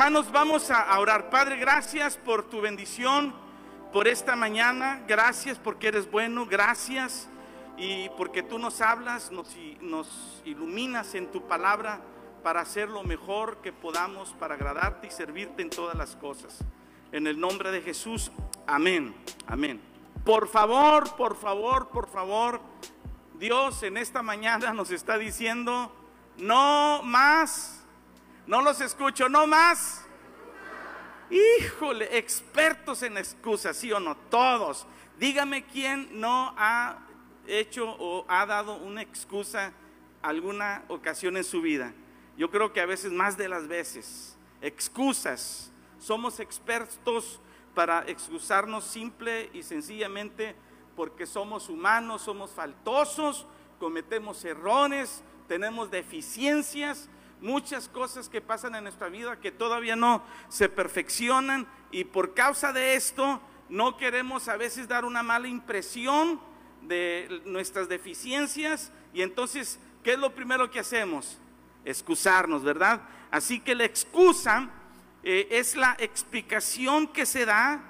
Hermanos, vamos a orar. Padre, gracias por tu bendición, por esta mañana. Gracias porque eres bueno. Gracias y porque tú nos hablas, nos, nos iluminas en tu palabra para hacer lo mejor que podamos para agradarte y servirte en todas las cosas. En el nombre de Jesús, amén, amén. Por favor, por favor, por favor, Dios en esta mañana nos está diciendo, no más no los escucho, no más. Híjole, expertos en excusas, sí o no, todos. Dígame quién no ha hecho o ha dado una excusa alguna ocasión en su vida. Yo creo que a veces más de las veces. Excusas. Somos expertos para excusarnos simple y sencillamente porque somos humanos, somos faltosos, cometemos errores, tenemos deficiencias muchas cosas que pasan en nuestra vida que todavía no se perfeccionan y por causa de esto no queremos a veces dar una mala impresión de nuestras deficiencias y entonces, ¿qué es lo primero que hacemos? Excusarnos, ¿verdad? Así que la excusa eh, es la explicación que se da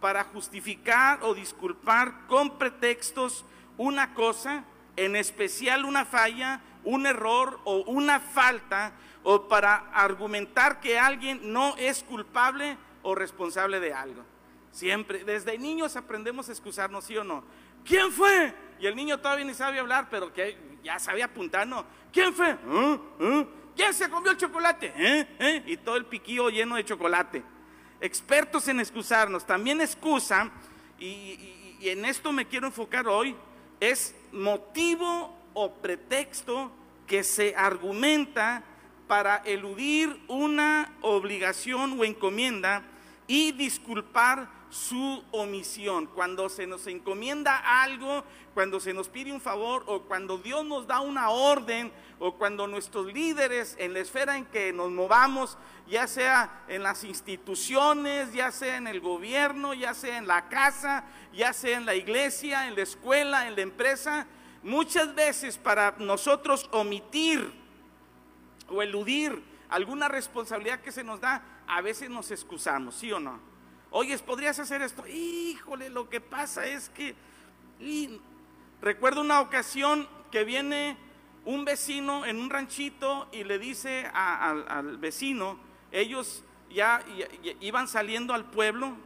para justificar o disculpar con pretextos una cosa, en especial una falla un error o una falta o para argumentar que alguien no es culpable o responsable de algo. Siempre, desde niños aprendemos a excusarnos, ¿sí o no? ¿Quién fue? Y el niño todavía ni sabe hablar, pero que ya sabía apuntar, ¿no? ¿Quién fue? ¿Eh? ¿Eh? ¿Quién se comió el chocolate? ¿Eh? Y todo el piquillo lleno de chocolate. Expertos en excusarnos. También excusa, y, y en esto me quiero enfocar hoy, es motivo o pretexto que se argumenta para eludir una obligación o encomienda y disculpar su omisión. Cuando se nos encomienda algo, cuando se nos pide un favor o cuando Dios nos da una orden o cuando nuestros líderes en la esfera en que nos movamos, ya sea en las instituciones, ya sea en el gobierno, ya sea en la casa, ya sea en la iglesia, en la escuela, en la empresa, Muchas veces para nosotros omitir o eludir alguna responsabilidad que se nos da, a veces nos excusamos, ¿sí o no? Oyes, ¿podrías hacer esto? Híjole, lo que pasa es que... recuerdo una ocasión que viene un vecino en un ranchito y le dice al vecino, ellos ya, iban saliendo al pueblo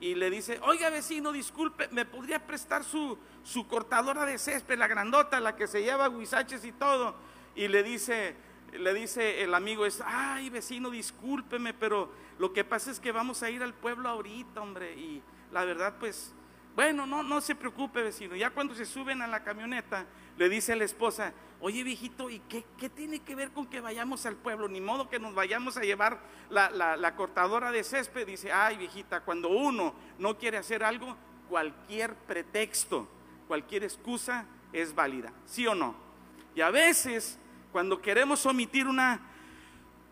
y le dice, oiga vecino, disculpe, ¿me podría prestar su, su cortadora de césped, la grandota, la que se lleva guisaches y todo. Y le dice, le dice el amigo, es, ay vecino, discúlpeme, pero lo que pasa es que vamos a ir al pueblo ahorita, hombre. Y la verdad, pues, bueno, no, no se preocupe, vecino. Ya cuando se suben a la camioneta, le dice a la esposa, oye viejito, ¿y qué, qué tiene que ver con que vayamos al pueblo? Ni modo que nos vayamos a llevar la, la cortadora de césped. Dice, ay viejita, cuando uno no quiere hacer algo, cualquier pretexto cualquier excusa es válida, ¿sí o no? Y a veces, cuando queremos omitir una,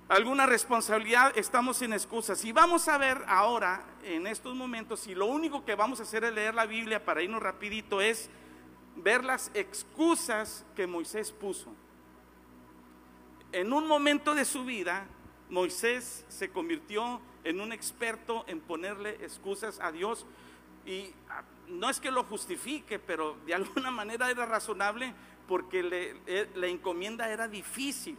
alguna responsabilidad, estamos en excusas. Y vamos a ver ahora, en estos momentos, si lo único que vamos a hacer es leer la Biblia para irnos rapidito, es ver las excusas que Moisés puso. En un momento de su vida, Moisés se convirtió en un experto en ponerle excusas a Dios y no es que lo justifique, pero de alguna manera era razonable porque eh, la encomienda era difícil.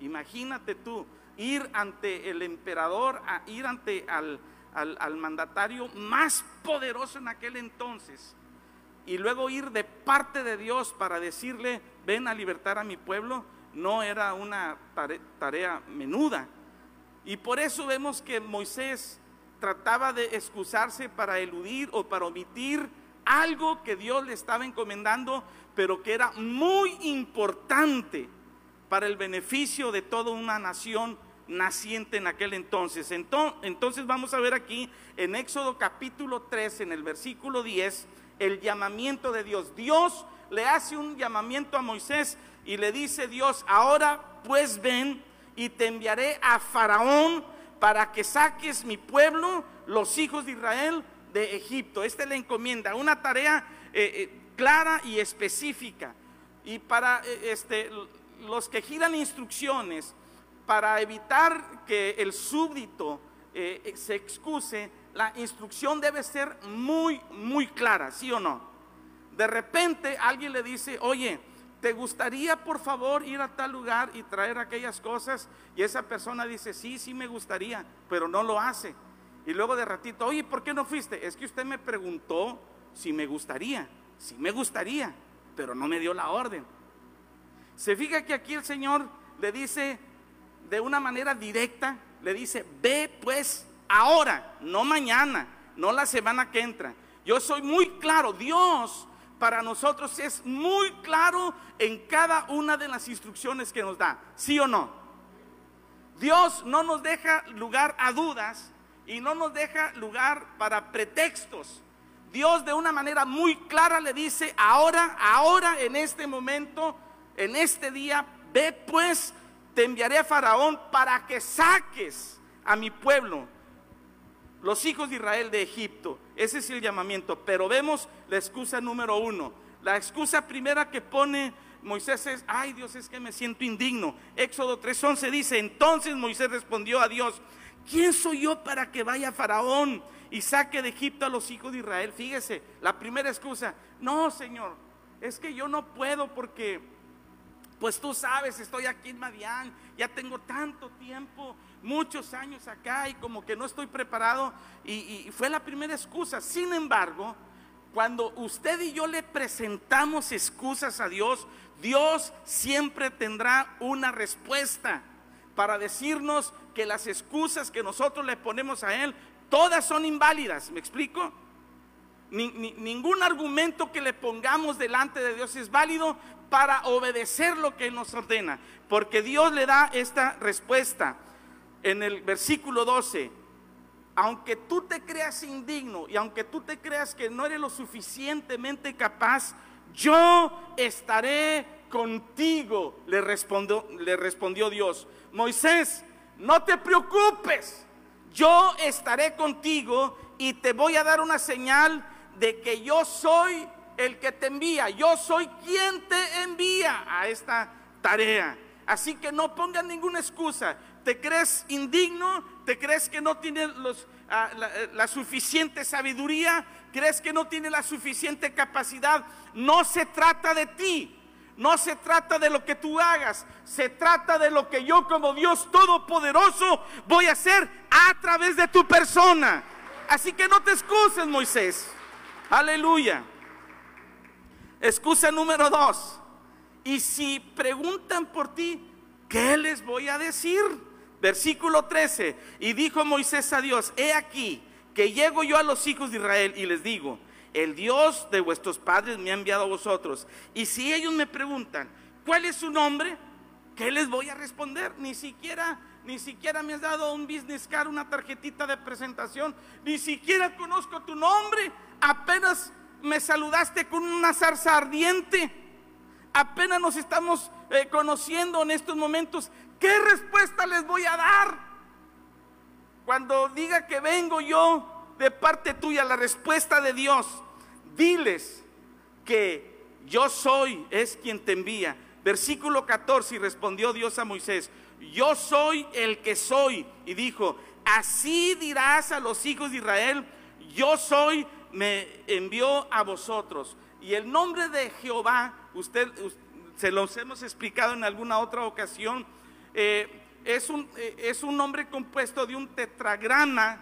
Imagínate tú, ir ante el emperador, ir ante al, al mandatario más poderoso en aquel entonces, y luego ir de parte de Dios para decirle, ven a libertar a mi pueblo, no era una tarea menuda. Y por eso vemos que Moisés trataba de excusarse para eludir o para omitir algo que Dios le estaba encomendando, pero que era muy importante para el beneficio de toda una nación naciente en aquel entonces. Entonces vamos a ver aquí en Éxodo capítulo 3, en el versículo 10, el llamamiento de Dios. Dios le hace un llamamiento a Moisés y le dice Dios, ahora pues ven y te enviaré a Faraón para que saques mi pueblo, los hijos de Israel, de Egipto. Esta es la encomienda, una tarea eh, eh, clara y específica. Y para eh, este, los que giran instrucciones, para evitar que el súbdito se excuse, la instrucción debe ser muy, muy clara, ¿sí o no? De repente alguien le dice, oye, ¿te gustaría por favor ir a tal lugar y traer aquellas cosas? Y esa persona dice, sí, sí me gustaría, pero no lo hace. Y luego de ratito, oye, ¿por qué no fuiste? Es que usted me preguntó si me gustaría. Sí me gustaría, pero no me dio la orden. Se fija que aquí el Señor le dice de una manera directa, le dice, ve pues ahora, no mañana, no la semana que entra. Yo soy muy claro, Dios para nosotros es muy claro en cada una de las instrucciones que nos da, ¿sí o no? Dios no nos deja lugar a dudas y no nos deja lugar para pretextos. Dios de una manera muy clara le dice, ahora, ahora, en este momento, en este día, ve pues, te enviaré a Faraón para que saques a mi pueblo, los hijos de Israel de Egipto. Ese es el llamamiento. Pero vemos la excusa número uno. La excusa primera que pone Moisés es, ay Dios, es que me siento indigno. Éxodo 3.11 dice, entonces Moisés respondió a Dios, ¿quién soy yo para que vaya Faraón y saque de Egipto a los hijos de Israel? Fíjese, la primera excusa, no Señor, es que yo no puedo porque, pues tú sabes, estoy aquí en Madián, ya tengo tanto tiempo, muchos años acá y como que no estoy preparado y, y fue la primera excusa. Sin embargo, cuando usted y yo le presentamos excusas a Dios, Dios siempre tendrá una respuesta para decirnos que las excusas que nosotros le ponemos a Él, todas son inválidas. ¿Me explico? Ningún argumento que le pongamos delante de Dios es válido para obedecer lo que nos ordena, porque Dios le da esta respuesta en el versículo 12. Aunque tú te creas indigno y aunque tú te creas que no eres lo suficientemente capaz, yo estaré contigo, le respondió, le respondió Dios. Moisés, no te preocupes, yo estaré contigo y te voy a dar una señal de que yo soy el que te envía, yo soy quien te envía a esta tarea. Así que no pongas ninguna excusa. ¿Te crees indigno? ¿Te crees que no tienes ah, la, la suficiente sabiduría? ¿Crees que no tienes la suficiente capacidad? No se trata de ti. No se trata de lo que tú hagas, se trata de lo que yo como Dios Todopoderoso voy a hacer a través de tu persona. Así que no te excuses, Moisés. Aleluya. Excusa número dos. Y si preguntan por ti, ¿qué les voy a decir? Versículo 13. Y dijo Moisés a Dios, he aquí que llego yo a los hijos de Israel y les digo, el Dios de vuestros padres me ha enviado a vosotros. Y si ellos me preguntan, ¿cuál es su nombre? ¿Qué les voy a responder? Ni siquiera, ni siquiera me has dado un business card, una tarjetita de presentación, ni siquiera conozco tu nombre. Apenas me saludaste con una zarza ardiente. Apenas nos estamos eh, conociendo en estos momentos. ¿Qué respuesta les voy a dar? Cuando diga que vengo yo de parte tuya, la respuesta de Dios diles que yo soy, es quien te envía. Versículo 14, y respondió Dios a Moisés, yo soy el que soy. Y dijo, así dirás a los hijos de Israel, yo soy, me envió a vosotros. Y el nombre de Jehová, usted, se los hemos explicado en alguna otra ocasión, eh, es, un, eh, es un nombre compuesto de un tetragrama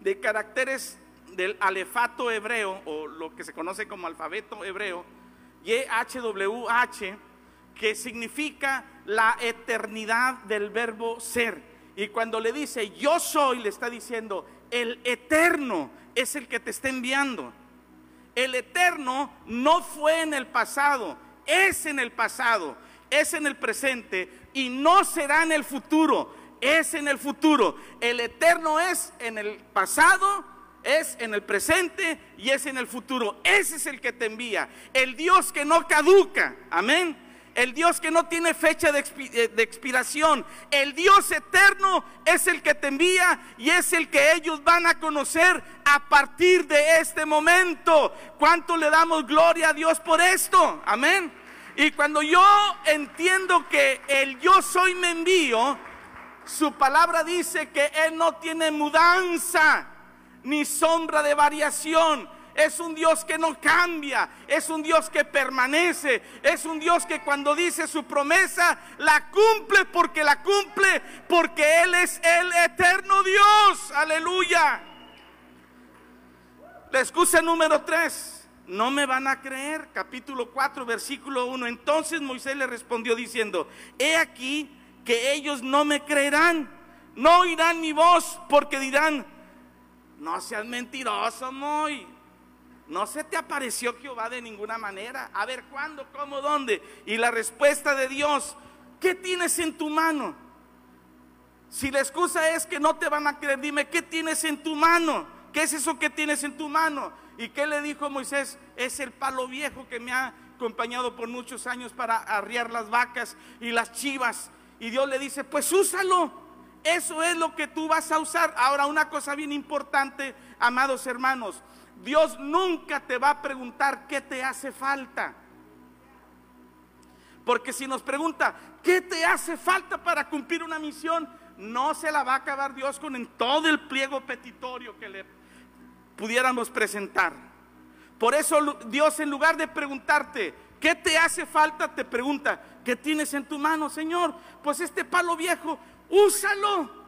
de caracteres del alefato hebreo, o lo que se conoce como alfabeto hebreo, YHWH, que significa la eternidad del verbo ser. Y cuando le dice yo soy, le está diciendo, el eterno es el que te está enviando. El eterno no fue en el pasado, es en el pasado, es en el presente y no será en el futuro, es en el futuro. El eterno es en el pasado, es en el presente y es en el futuro. Ese es el que te envía. El Dios que no caduca. Amén. El Dios que no tiene fecha de, eh, expiración. El Dios eterno es el que te envía y es el que ellos van a conocer a partir de este momento. ¿Cuánto le damos gloria a Dios por esto? Amén. Y cuando yo entiendo que el yo soy me envío, su palabra dice que Él no tiene mudanza ni sombra de variación. Es un Dios que no cambia, es un Dios que permanece, es un Dios que cuando dice su promesa la cumple porque la cumple, porque Él es el eterno Dios. Aleluya. La excusa número 3, no me van a creer, capítulo 4, versículo 1. Entonces Moisés le respondió diciendo, he aquí que ellos no me creerán, no oirán mi voz porque dirán, no seas mentiroso, Moy. No se te apareció Jehová de ninguna manera. A ver, ¿cuándo, cómo, dónde? Y la respuesta de Dios, ¿qué tienes en tu mano? Si la excusa es que no te van a creer, dime, ¿qué tienes en tu mano? ¿Qué es eso que tienes en tu mano? ¿Y qué le dijo Moisés? Es el palo viejo que me ha acompañado por muchos años para arriar las vacas y las chivas. Y Dios le dice, pues úsalo. Eso es lo que tú vas a usar. Ahora, una cosa bien importante, amados hermanos. Dios nunca te va a preguntar qué te hace falta. Porque si nos pregunta, ¿qué te hace falta para cumplir una misión? No se la va a acabar Dios con en todo el pliego petitorio que le pudiéramos presentar. Por eso Dios en lugar de preguntarte, ¿qué te hace falta? Te pregunta, ¿qué tienes en tu mano, Señor? Pues este palo viejo, úsalo.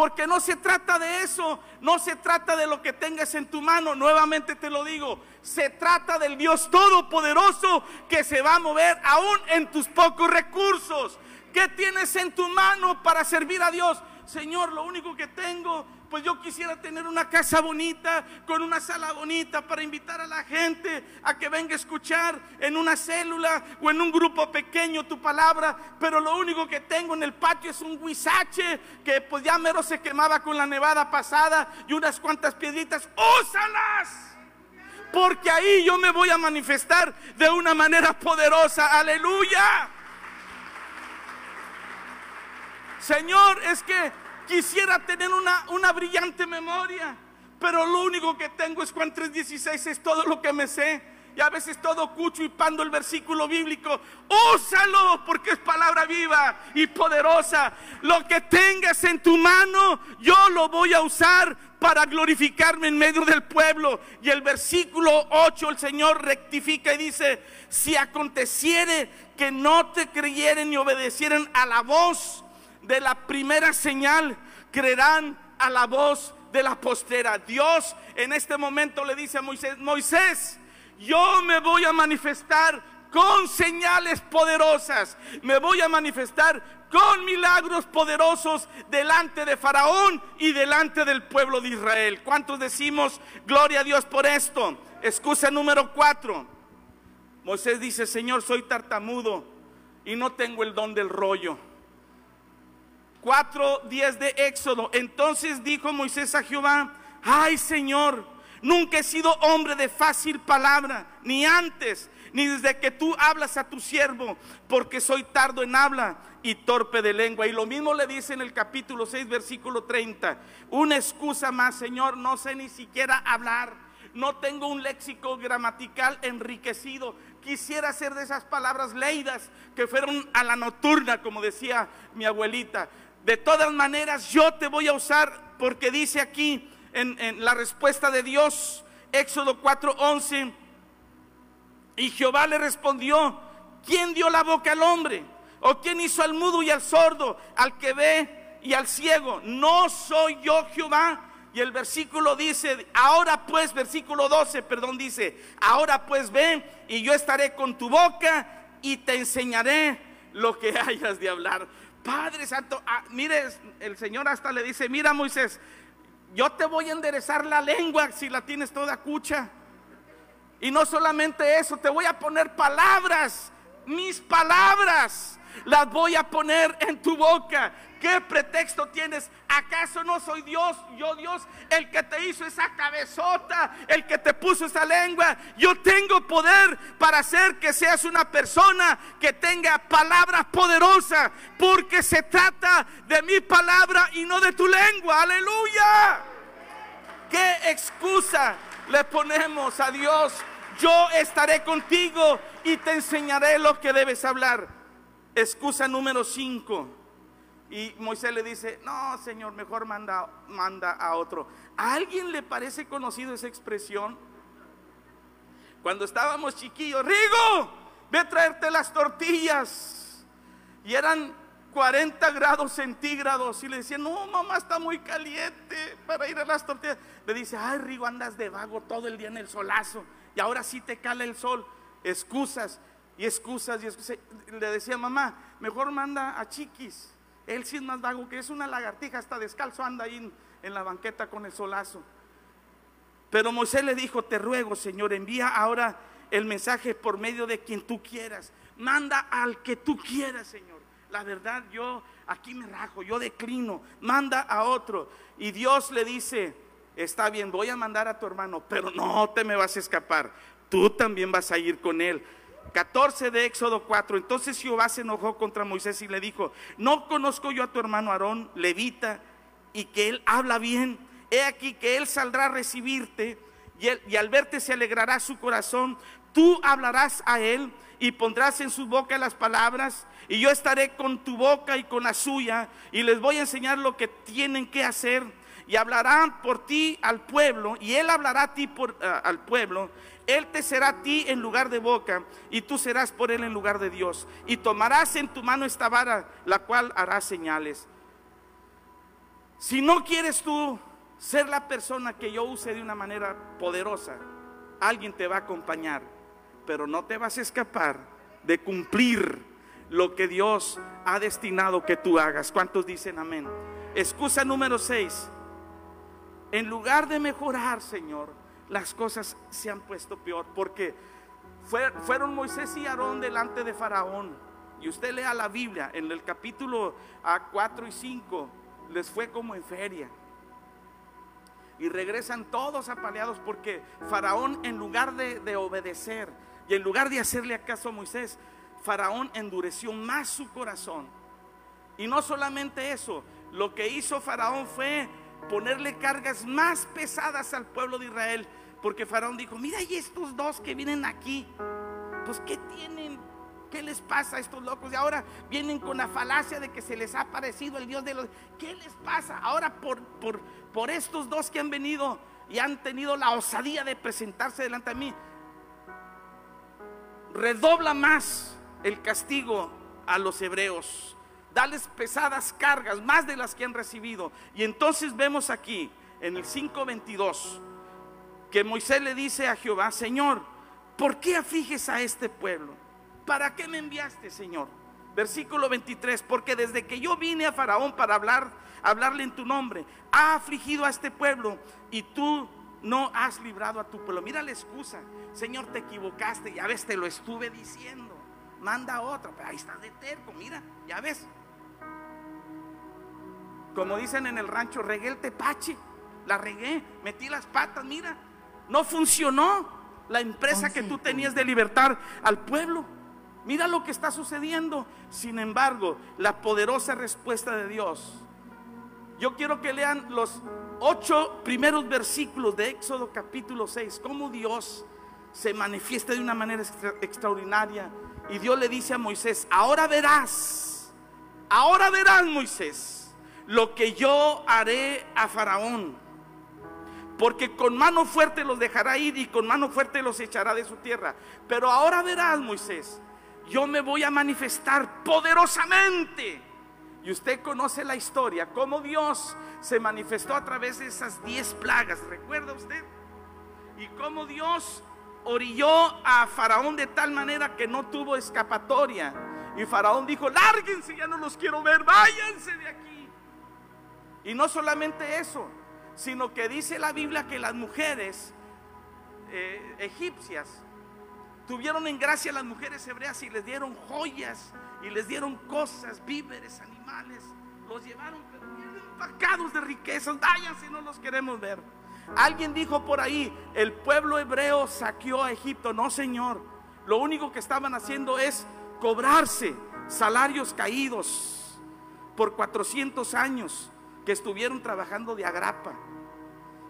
Porque no se trata de eso, no se trata de lo que tengas en tu mano, nuevamente te lo digo, se trata del Dios Todopoderoso que se va a mover aún en tus pocos recursos. ¿Qué tienes en tu mano para servir a Dios? Señor, lo único que tengo pues yo quisiera tener una casa bonita, con una sala bonita para invitar a la gente a que venga a escuchar en una célula o en un grupo pequeño tu palabra, pero lo único que tengo en el patio es un guisache que pues ya mero se quemaba con la nevada pasada y unas cuantas piedritas, ¡úsalas! Porque ahí yo me voy a manifestar de una manera poderosa, aleluya. Señor, es que Quisiera tener una, brillante memoria, pero lo único que tengo es Juan 3:16, es todo lo que me sé. Y a veces todo cucho y pando el versículo bíblico. Úsalo porque es palabra viva y poderosa. Lo que tengas en tu mano, yo lo voy a usar para glorificarme en medio del pueblo. Y el versículo 8 el Señor rectifica y dice, si aconteciere que no te creyeren ni obedecieren a la voz de la primera señal, creerán a la voz de la postera. Dios en este momento le dice a Moisés, Moisés, yo me voy a manifestar con señales poderosas, me voy a manifestar con milagros poderosos delante de Faraón y delante del pueblo de Israel. ¿Cuántos decimos gloria a Dios por esto? Excusa número cuatro. Moisés dice, Señor, soy tartamudo y no tengo el don del rollo. 4.10 de Éxodo. Entonces dijo Moisés a Jehová, ay Señor, nunca he sido hombre de fácil palabra, ni antes, ni desde que tú hablas a tu siervo, porque soy tardo en habla y torpe de lengua. Y lo mismo le dice en el capítulo 6, versículo 30. Una excusa más, Señor, no sé ni siquiera hablar. No tengo un léxico gramatical enriquecido. Quisiera ser de esas palabras leídas que fueron a la nocturna, como decía mi abuelita. De todas maneras, yo te voy a usar porque dice aquí en, la respuesta de Dios, Éxodo 4:11, y Jehová le respondió, ¿quién dio la boca al hombre? ¿O quién hizo al mudo y al sordo, al que ve y al ciego? No soy yo Jehová. Y el versículo dice, ahora pues, versículo 12, perdón, dice, ahora pues ven y yo estaré con tu boca y te enseñaré lo que hayas de hablar. Padre Santo, ah, mire, el Señor hasta le dice, mira Moisés, yo te voy a enderezar la lengua si la tienes toda cucha. Y no solamente eso, te voy a poner palabras, mis palabras, las voy a poner en tu boca. ¿Qué pretexto tienes? ¿Acaso no soy Dios? Yo Dios, el que te hizo esa cabezota, el que te puso esa lengua. Yo tengo poder para hacer que seas una persona que tenga palabras poderosas, porque se trata de mi palabra y no de tu lengua. Aleluya. ¿Qué excusa le ponemos a Dios? Yo estaré contigo y te enseñaré lo que debes hablar. Excusa número 5 y Moisés le dice, no, Señor, mejor manda, manda a otro. ¿A alguien le parece conocido esa expresión? Cuando estábamos chiquillos, Rigo, ve a traerte las tortillas. Y eran 40 grados centígrados. Y le decía, no, mamá, está muy caliente para ir a las tortillas. Le dice, ay, Rigo, andas de vago todo el día en el solazo. Y ahora sí te cala el sol. Excusas y excusas y excusas. Le decía, mamá, mejor manda a chiquis. Él sí es más vago que es una lagartija, hasta descalzo anda ahí en, la banqueta con el solazo. Pero Moisés le dijo, te ruego, Señor, envía ahora el mensaje por medio de quien tú quieras. Manda al que tú quieras, Señor. La verdad, yo aquí me rajo, yo declino. Manda a otro. Y Dios le dice, está bien, voy a mandar a tu hermano, pero no te me vas a escapar. Tú también vas a ir con él. 14 de Éxodo 4. Entonces Jehová se enojó contra Moisés y le dijo, no conozco yo a tu hermano Aarón, levita, y que él habla bien. He aquí que él saldrá a recibirte y, y al verte se alegrará su corazón. Tú hablarás a él y pondrás en su boca las palabras y yo estaré con tu boca y con la suya y les voy a enseñar lo que tienen que hacer y hablarán por ti al pueblo y él hablará a ti por, al pueblo él te será a ti en lugar de boca y tú serás por Él en lugar de Dios. Y tomarás en tu mano esta vara, la cual hará señales. Si no quieres tú ser la persona que yo use de una manera poderosa, alguien te va a acompañar, pero no te vas a escapar de cumplir lo que Dios ha destinado que tú hagas. ¿Cuántos dicen amén? Excusa número 6. En lugar de mejorar, Señor, las cosas se han puesto peor, porque fueron Moisés y Aarón delante de Faraón. Y usted lea la Biblia, en el capítulo 4 y 5, les fue como en feria. Y regresan todos apaleados porque Faraón en lugar de, de obedecer y en lugar de hacerle caso a Moisés, Faraón endureció más su corazón. Y no solamente eso, lo que hizo Faraón fue ponerle cargas más pesadas al pueblo de Israel porque Faraón dijo, mira, y estos dos que vienen aquí, pues ¿qué tienen? ¿Qué les pasa a estos locos? Y ahora vienen con la falacia de que se les ha aparecido el Dios de los... ¿Qué les pasa? Ahora por, por, por estos dos que han venido y han tenido la osadía de presentarse delante de mí, redobla más el castigo a los hebreos. Dales pesadas cargas, más de las que han recibido. Y entonces vemos aquí, en el 522, que Moisés le dice a Jehová, Señor, ¿por qué afliges a este pueblo? ¿Para qué me enviaste, Señor? Versículo 23, porque desde que yo vine a Faraón para hablar, hablarle en tu nombre, ha afligido a este pueblo y tú no has librado a tu pueblo. Mira la excusa, Señor, te equivocaste, ya ves, te lo estuve diciendo. Manda otra, pero ahí estás de terco, mira, ya ves. Como dicen en el rancho, regué el tepache, la regué, metí las patas, mira, no funcionó la empresa que tú tenías de libertar al pueblo. Mira lo que está sucediendo. Sin embargo, la poderosa respuesta de Dios. Yo quiero que lean los ocho primeros versículos de Éxodo capítulo 6, cómo Dios se manifiesta de una manera extraordinaria. Y Dios le dice a Moisés, ahora verás, ahora verás Moisés, lo que yo haré a Faraón porque con mano fuerte los dejará ir y con mano fuerte los echará de su tierra. Pero ahora verás, Moisés, yo me voy a manifestar poderosamente. Y usted conoce la historia, cómo Dios se manifestó a través de esas diez plagas, ¿recuerda usted? Y cómo Dios orilló a Faraón de tal manera que no tuvo escapatoria. Y Faraón dijo, lárguense, ya no los quiero ver, váyanse de aquí. Y no solamente eso, sino que dice la Biblia que las mujeres eh, egipcias tuvieron en gracia a las mujeres hebreas y les dieron joyas y les dieron cosas, víveres, animales, los llevaron pero empacados de riquezas, váyanse, no los queremos ver. Alguien dijo por ahí, el pueblo hebreo saqueó a Egipto, no señor, lo único que estaban haciendo es cobrarse salarios caídos por 400 años que estuvieron trabajando de agrapa.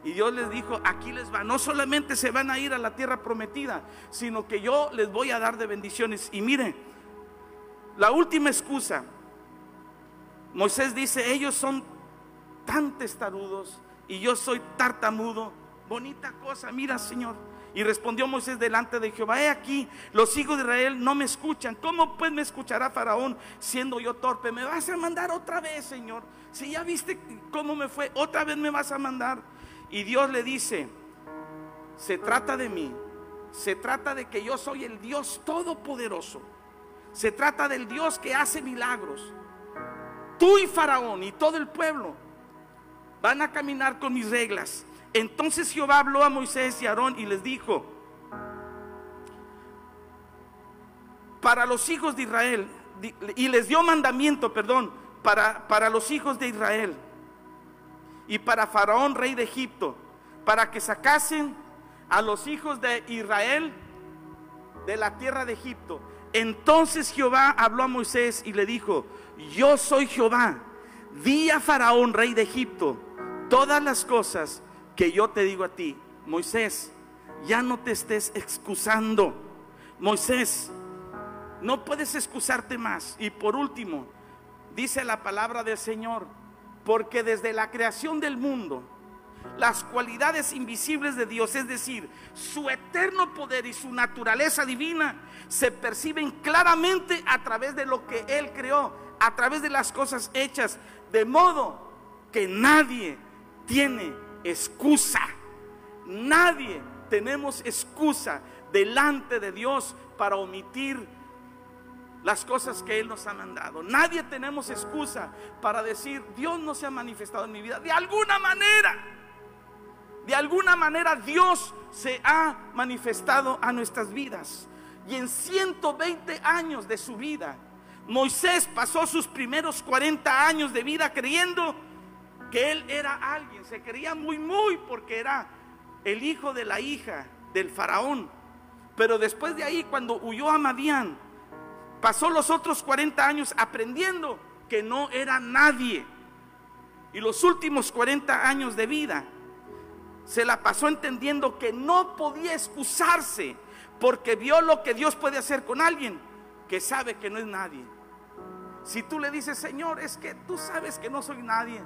Y Dios les dijo, aquí les va. No solamente se van a ir a la tierra prometida, sino que yo les voy a dar de bendiciones. Y miren, la última excusa, Moisés dice, ellos son tan testarudos y yo soy tartamudo. Bonita cosa, mira Señor. Y respondió Moisés delante de Jehová, he aquí, los hijos de Israel no me escuchan. ¿Cómo pues me escuchará Faraón siendo yo torpe? ¿Me vas a mandar otra vez, Señor? Si ya viste cómo me fue, otra vez me vas a mandar. Y Dios le dice, se trata de mí, se trata de que yo soy el Dios todopoderoso. Se trata del Dios que hace milagros. Tú y Faraón y todo el pueblo van a caminar con mis reglas. Entonces Jehová habló a Moisés y a Aarón y les dijo, para los hijos de Israel, y les dio mandamiento, perdón, para, para los hijos de Israel y para Faraón, rey de Egipto, para que sacasen a los hijos de Israel de la tierra de Egipto. Entonces Jehová habló a Moisés y le dijo, yo soy Jehová, di a Faraón, rey de Egipto, todas las cosas que yo te digo a ti. Moisés, ya no te estés excusando. Moisés, no puedes excusarte más. Y por último, dice la palabra del Señor, porque desde la creación del mundo, las cualidades invisibles de Dios, es decir, su eterno poder y su naturaleza divina, se perciben claramente a través de lo que Él creó, a través de las cosas hechas, de modo que nadie tiene excusa. Nadie tenemos excusa delante de Dios para omitir las cosas que Él nos ha mandado. Nadie tenemos excusa para decir, Dios no se ha manifestado en mi vida. De alguna manera, de alguna manera Dios se ha manifestado a nuestras vidas. Y en 120 años de su vida, Moisés pasó sus primeros 40 años de vida creyendo que él era alguien. Se creía muy, muy porque era el hijo de la hija del faraón. Pero después de ahí, cuando huyó a Madián, Pasó los otros 40 años aprendiendo que no era nadie. Y los últimos 40 años de vida se la pasó entendiendo que no podía excusarse porque vio lo que Dios puede hacer con alguien que sabe que no es nadie. Si tú le dices, Señor, es que tú sabes que no soy nadie.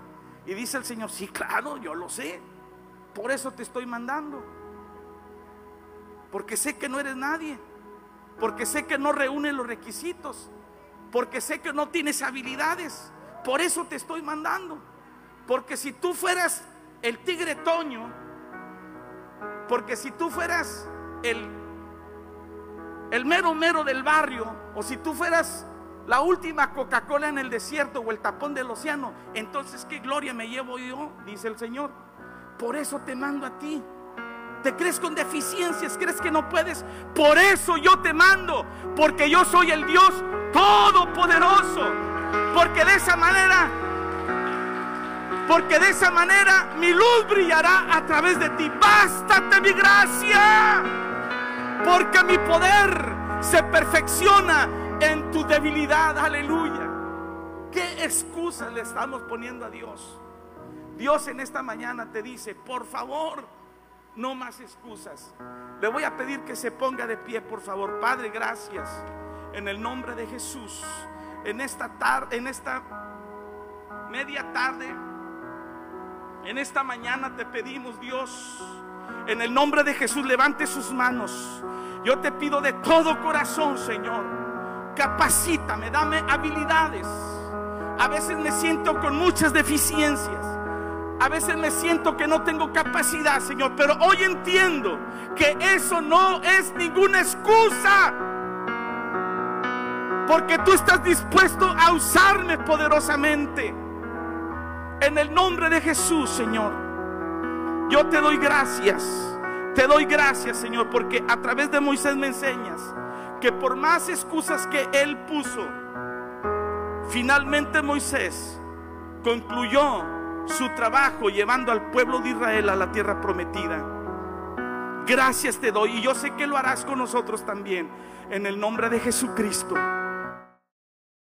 Y dice el Señor, sí, claro, yo lo sé. Por eso te estoy mandando. Porque sé que no eres nadie porque sé que no reúne los requisitos, porque sé que no tienes habilidades. Por eso te estoy mandando. Porque si tú fueras el tigre toño, porque si tú fueras el, el mero mero del barrio, o si tú fueras la última Coca-Cola en el desierto o el tapón del océano, entonces qué gloria me llevo yo, dice el Señor. Por eso te mando a ti te crees con deficiencias, crees que no puedes. Por eso yo te mando, porque yo soy el Dios todopoderoso. Porque de esa manera, porque de esa manera mi luz brillará a través de ti. Bástate mi gracia, porque mi poder se perfecciona en tu debilidad. Aleluya. ¿Qué excusas le estamos poniendo a Dios? Dios en esta mañana te dice, por favor, no más excusas. Le voy a pedir que se ponga de pie, por favor. Padre, gracias. En el nombre de Jesús. En esta tarde, en esta media tarde, en esta mañana te pedimos, Dios, en el nombre de Jesús, levante sus manos. Yo te pido de todo corazón, Señor, capacítame, dame habilidades. A veces me siento con muchas deficiencias. A veces me siento que no tengo capacidad, Señor, pero hoy entiendo que eso no es ninguna excusa. Porque tú estás dispuesto a usarme poderosamente. En el nombre de Jesús, Señor. Yo te doy gracias. Te doy gracias, Señor, porque a través de Moisés me enseñas que por más excusas que él puso, finalmente Moisés concluyó su trabajo llevando al pueblo de Israel a la tierra prometida. Gracias te doy y yo sé que lo harás con nosotros también en el nombre de Jesucristo.